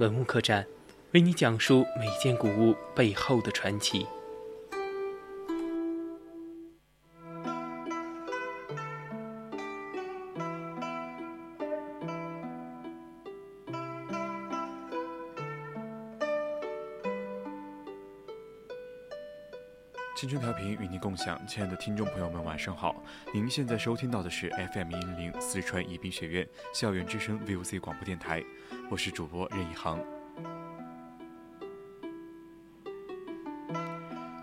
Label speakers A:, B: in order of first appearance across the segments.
A: 文物客栈，为你讲述每件古物背后的传奇。
B: 青春调频与您共享，亲爱的听众朋友们，晚上好！您现在收听到的是 FM 一零零四川宜宾学院校园之声 VOC 广播电台。我是主播任一航。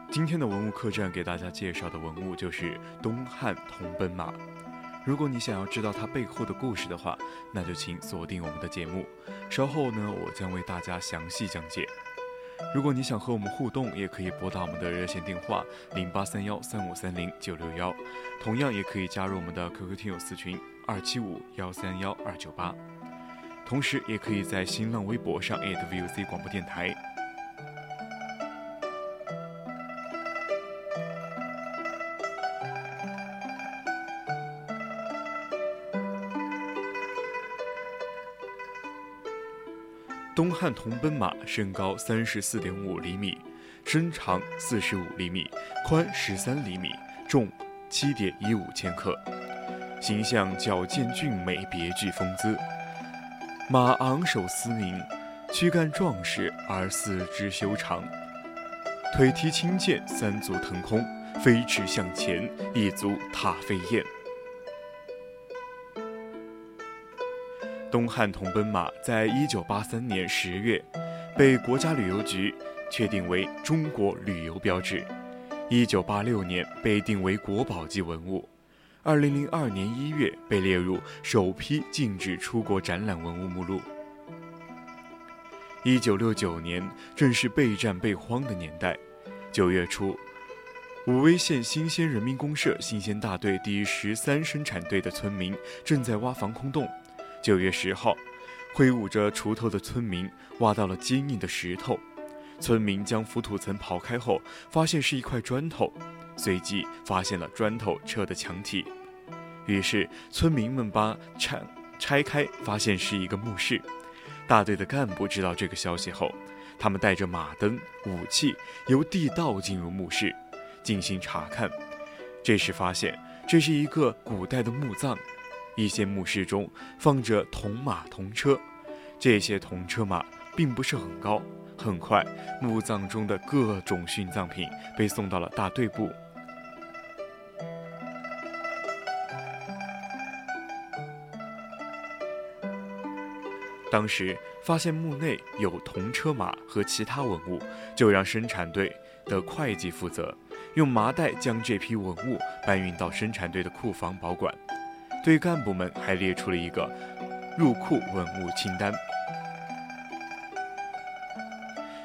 B: 今天的文物客栈给大家介绍的文物就是东汉铜奔马。如果你想要知道它背后的故事的话，那就请锁定我们的节目。稍后呢，我将为大家详细讲解。如果你想和我们互动，也可以拨打我们的热线电话零八三幺三五三零九六幺，同样也可以加入我们的 QQ 听友四群二七五幺三幺二九八。同时，也可以在新浪微博上 @VOC 广播电台。东汉铜奔马身高三十四点五厘米，身长四十五厘米，宽十三厘米，重七点一五千克，形象矫健俊美，别具风姿。马昂首嘶鸣，躯干壮实而四肢修长，腿踢轻剑，三足腾空，飞驰向前，一足踏飞燕。东汉铜奔马在一九八三年十月被国家旅游局确定为中国旅游标志，一九八六年被定为国宝级文物。二零零二年一月被列入首批禁止出国展览文物目录。一九六九年正是备战备荒的年代，九月初，武威县新鲜人民公社新鲜大队第十三生产队的村民正在挖防空洞。九月十号，挥舞着锄头的村民挖到了坚硬的石头，村民将浮土层刨开后，发现是一块砖头。随即发现了砖头车的墙体，于是村民们把拆拆开，发现是一个墓室。大队的干部知道这个消息后，他们带着马灯、武器，由地道进入墓室进行查看。这时发现这是一个古代的墓葬，一些墓室中放着铜马、铜车，这些铜车马并不是很高。很快，墓葬中的各种殉葬品被送到了大队部。当时发现墓内有铜车马和其他文物，就让生产队的会计负责，用麻袋将这批文物搬运到生产队的库房保管。对干部们还列出了一个入库文物清单。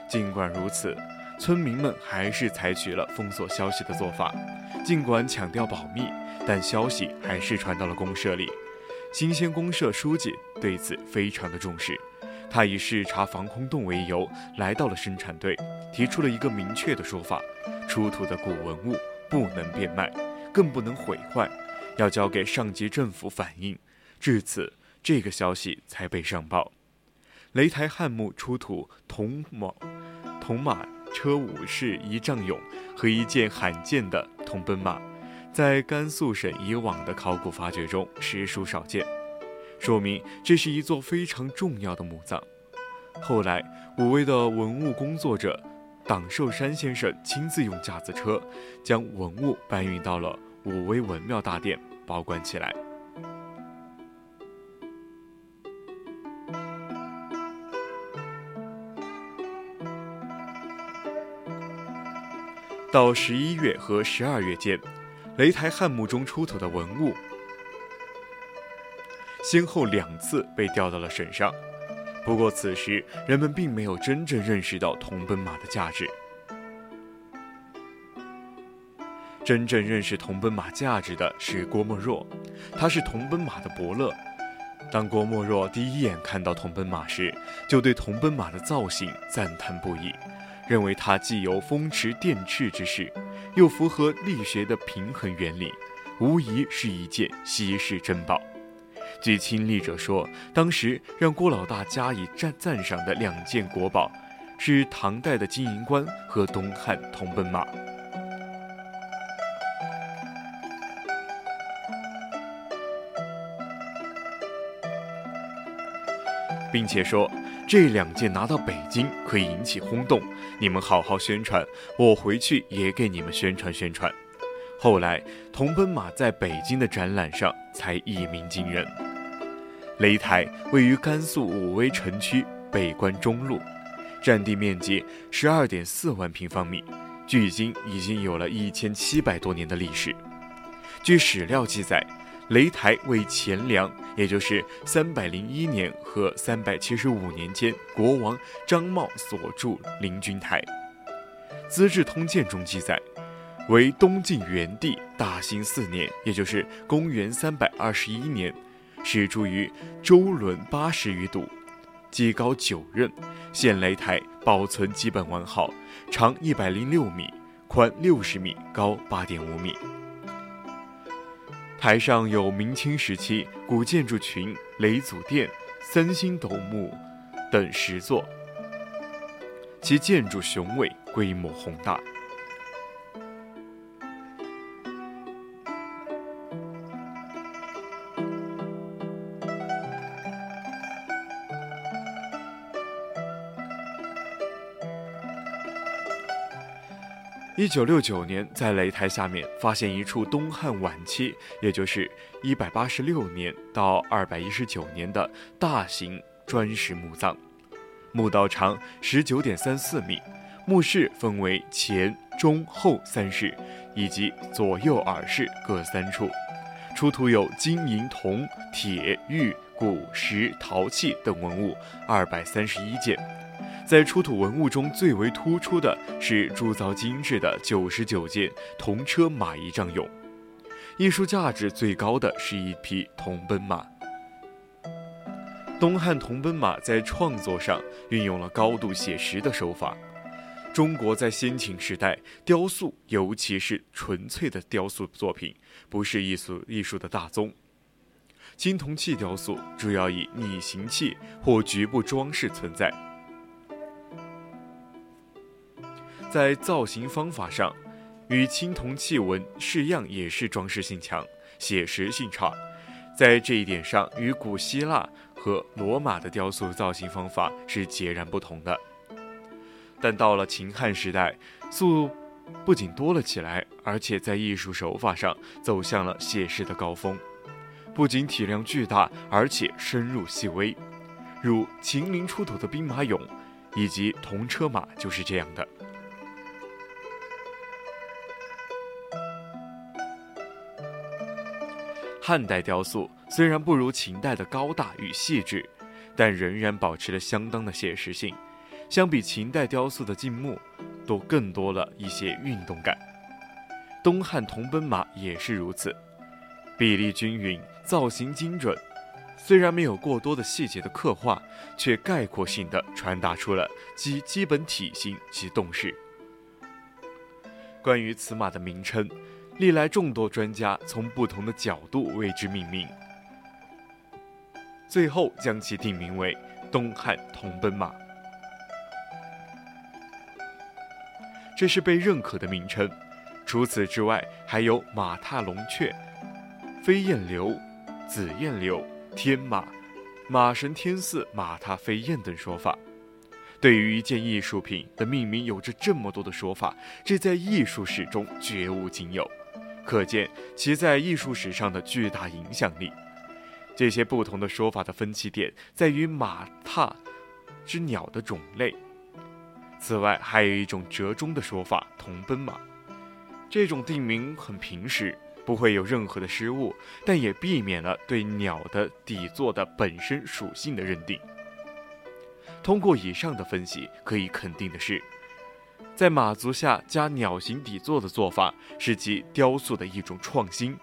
B: 尽管如此，村民们还是采取了封锁消息的做法。尽管强调保密，但消息还是传到了公社里。新鲜公社书记对此非常的重视，他以视察防空洞为由，来到了生产队，提出了一个明确的说法：出土的古文物不能变卖，更不能毁坏，要交给上级政府反映。至此，这个消息才被上报。擂台汉墓出土铜马、铜马车武士一丈俑和一件罕见的铜奔马。在甘肃省以往的考古发掘中实属少见，说明这是一座非常重要的墓葬。后来，武威的文物工作者党寿山先生亲自用架子车将文物搬运到了武威文庙大殿，保管起来。到十一月和十二月间。擂台汉墓中出土的文物，先后两次被调到了省上，不过此时人们并没有真正认识到铜奔马的价值。真正认识铜奔马价值的是郭沫若，他是铜奔马的伯乐。当郭沫若第一眼看到铜奔马时，就对铜奔马的造型赞叹不已，认为它既有风驰电掣之势，又符合力学的平衡原理，无疑是一件稀世珍宝。据亲历者说，当时让郭老大加以赞赞赏的两件国宝，是唐代的金银冠和东汉铜奔马。并且说，这两件拿到北京可以引起轰动，你们好好宣传，我回去也给你们宣传宣传。后来，铜奔马在北京的展览上才一鸣惊人。擂台位于甘肃武威城区北关中路，占地面积十二点四万平方米，距今已经有了一千七百多年的历史。据史料记载。擂台为前梁，也就是三百零一年和三百七十五年间，国王张茂所筑陵君台。《资治通鉴》中记载，为东晋元帝大兴四年，也就是公元三百二十一年，始筑于周轮八十余堵，基高九仞，现擂台保存基本完好，长一百零六米，宽六十米，高八点五米。台上有明清时期古建筑群雷祖殿、三星斗墓等十座，其建筑雄伟，规模宏大。一九六九年，在擂台下面发现一处东汉晚期，也就是一百八十六年到二百一十九年的大型砖石墓葬。墓道长十九点三四米，墓室分为前、中、后三室，以及左右耳室各三处。出土有金银铜铁玉骨石陶器等文物二百三十一件。在出土文物中最为突出的是铸造精致的九十九件铜车马仪仗俑，艺术价值最高的是一匹铜奔马。东汉铜奔马在创作上运用了高度写实的手法。中国在先秦时代，雕塑尤其是纯粹的雕塑作品，不是艺术艺术的大宗。青铜器雕塑主要以拟形器或局部装饰存在。在造型方法上，与青铜器纹式样也是装饰性强，写实性差。在这一点上，与古希腊和罗马的雕塑造型方法是截然不同的。但到了秦汉时代，塑不仅多了起来，而且在艺术手法上走向了写实的高峰。不仅体量巨大，而且深入细微，如秦陵出土的兵马俑，以及铜车马就是这样的。汉代雕塑虽然不如秦代的高大与细致，但仍然保持了相当的写实性。相比秦代雕塑的静穆，都更多了一些运动感。东汉铜奔马也是如此，比例均匀，造型精准。虽然没有过多的细节的刻画，却概括性的传达出了其基本体型及动势。关于此马的名称。历来众多专家从不同的角度为之命名，最后将其定名为东汉铜奔马。这是被认可的名称。除此之外，还有马踏龙雀、飞燕流、紫燕流、天马、马神天似马踏飞燕等说法。对于一件艺术品的命名有着这么多的说法，这在艺术史中绝无仅有。可见其在艺术史上的巨大影响力。这些不同的说法的分歧点在于马踏之鸟的种类。此外，还有一种折中的说法——铜奔马。这种定名很平实，不会有任何的失误，但也避免了对鸟的底座的本身属性的认定。通过以上的分析，可以肯定的是，在马足下加鸟形底座的做法是其雕塑的一种创新。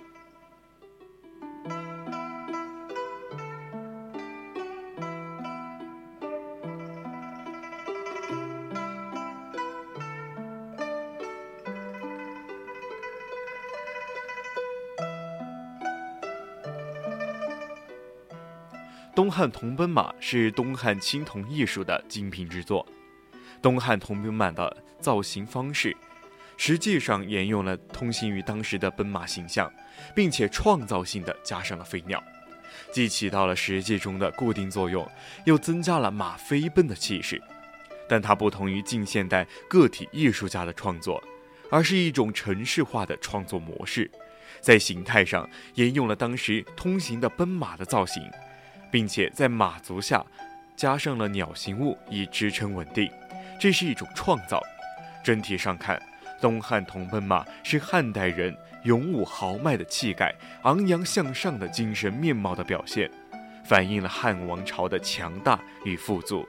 B: 东汉铜奔马是东汉青铜艺术的精品之作。东汉铜奔马的造型方式，实际上沿用了通行于当时的奔马形象，并且创造性的加上了飞鸟，既起到了实际中的固定作用，又增加了马飞奔的气势。但它不同于近现代个体艺术家的创作，而是一种程式化的创作模式，在形态上沿用了当时通行的奔马的造型。并且在马足下加上了鸟形物以支撑稳定，这是一种创造。整体上看，东汉铜奔马是汉代人勇武豪迈的气概、昂扬向上的精神面貌的表现，反映了汉王朝的强大与富足。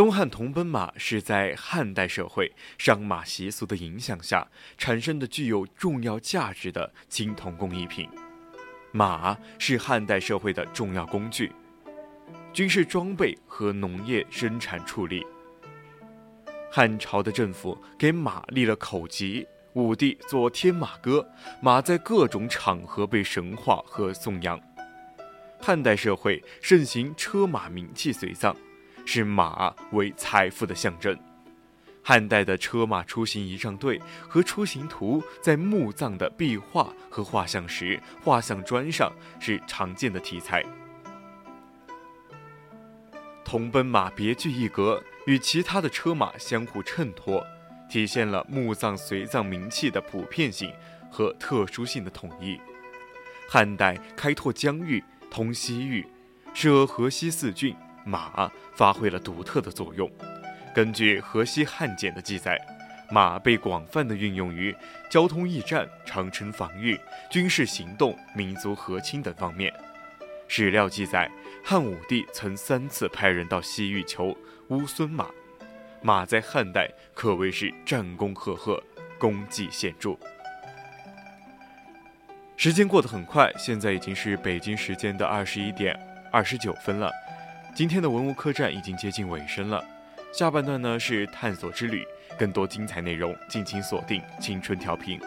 B: 东汉铜奔马是在汉代社会商马习俗的影响下产生的具有重要价值的青铜工艺品。马是汉代社会的重要工具，军事装备和农业生产处理。汉朝的政府给马立了口籍，武帝作天马歌，马在各种场合被神化和颂扬。汉代社会盛行车马名器随葬。是马为财富的象征。汉代的车马出行仪仗队和出行图在墓葬的壁画和画像石、画像砖上是常见的题材。铜奔马别具一格，与其他的车马相互衬托，体现了墓葬随葬名器的普遍性和特殊性的统一。汉代开拓疆域，通西域，设河西四郡。马发挥了独特的作用。根据《河西汉简》的记载，马被广泛的运用于交通驿站、长城防御、军事行动、民族和亲等方面。史料记载，汉武帝曾三次派人到西域求乌孙马。马在汉代可谓是战功赫赫，功绩显著。时间过得很快，现在已经是北京时间的二十一点二十九分了。今天的文物客栈已经接近尾声了，下半段呢是探索之旅，更多精彩内容敬请锁定青春调频。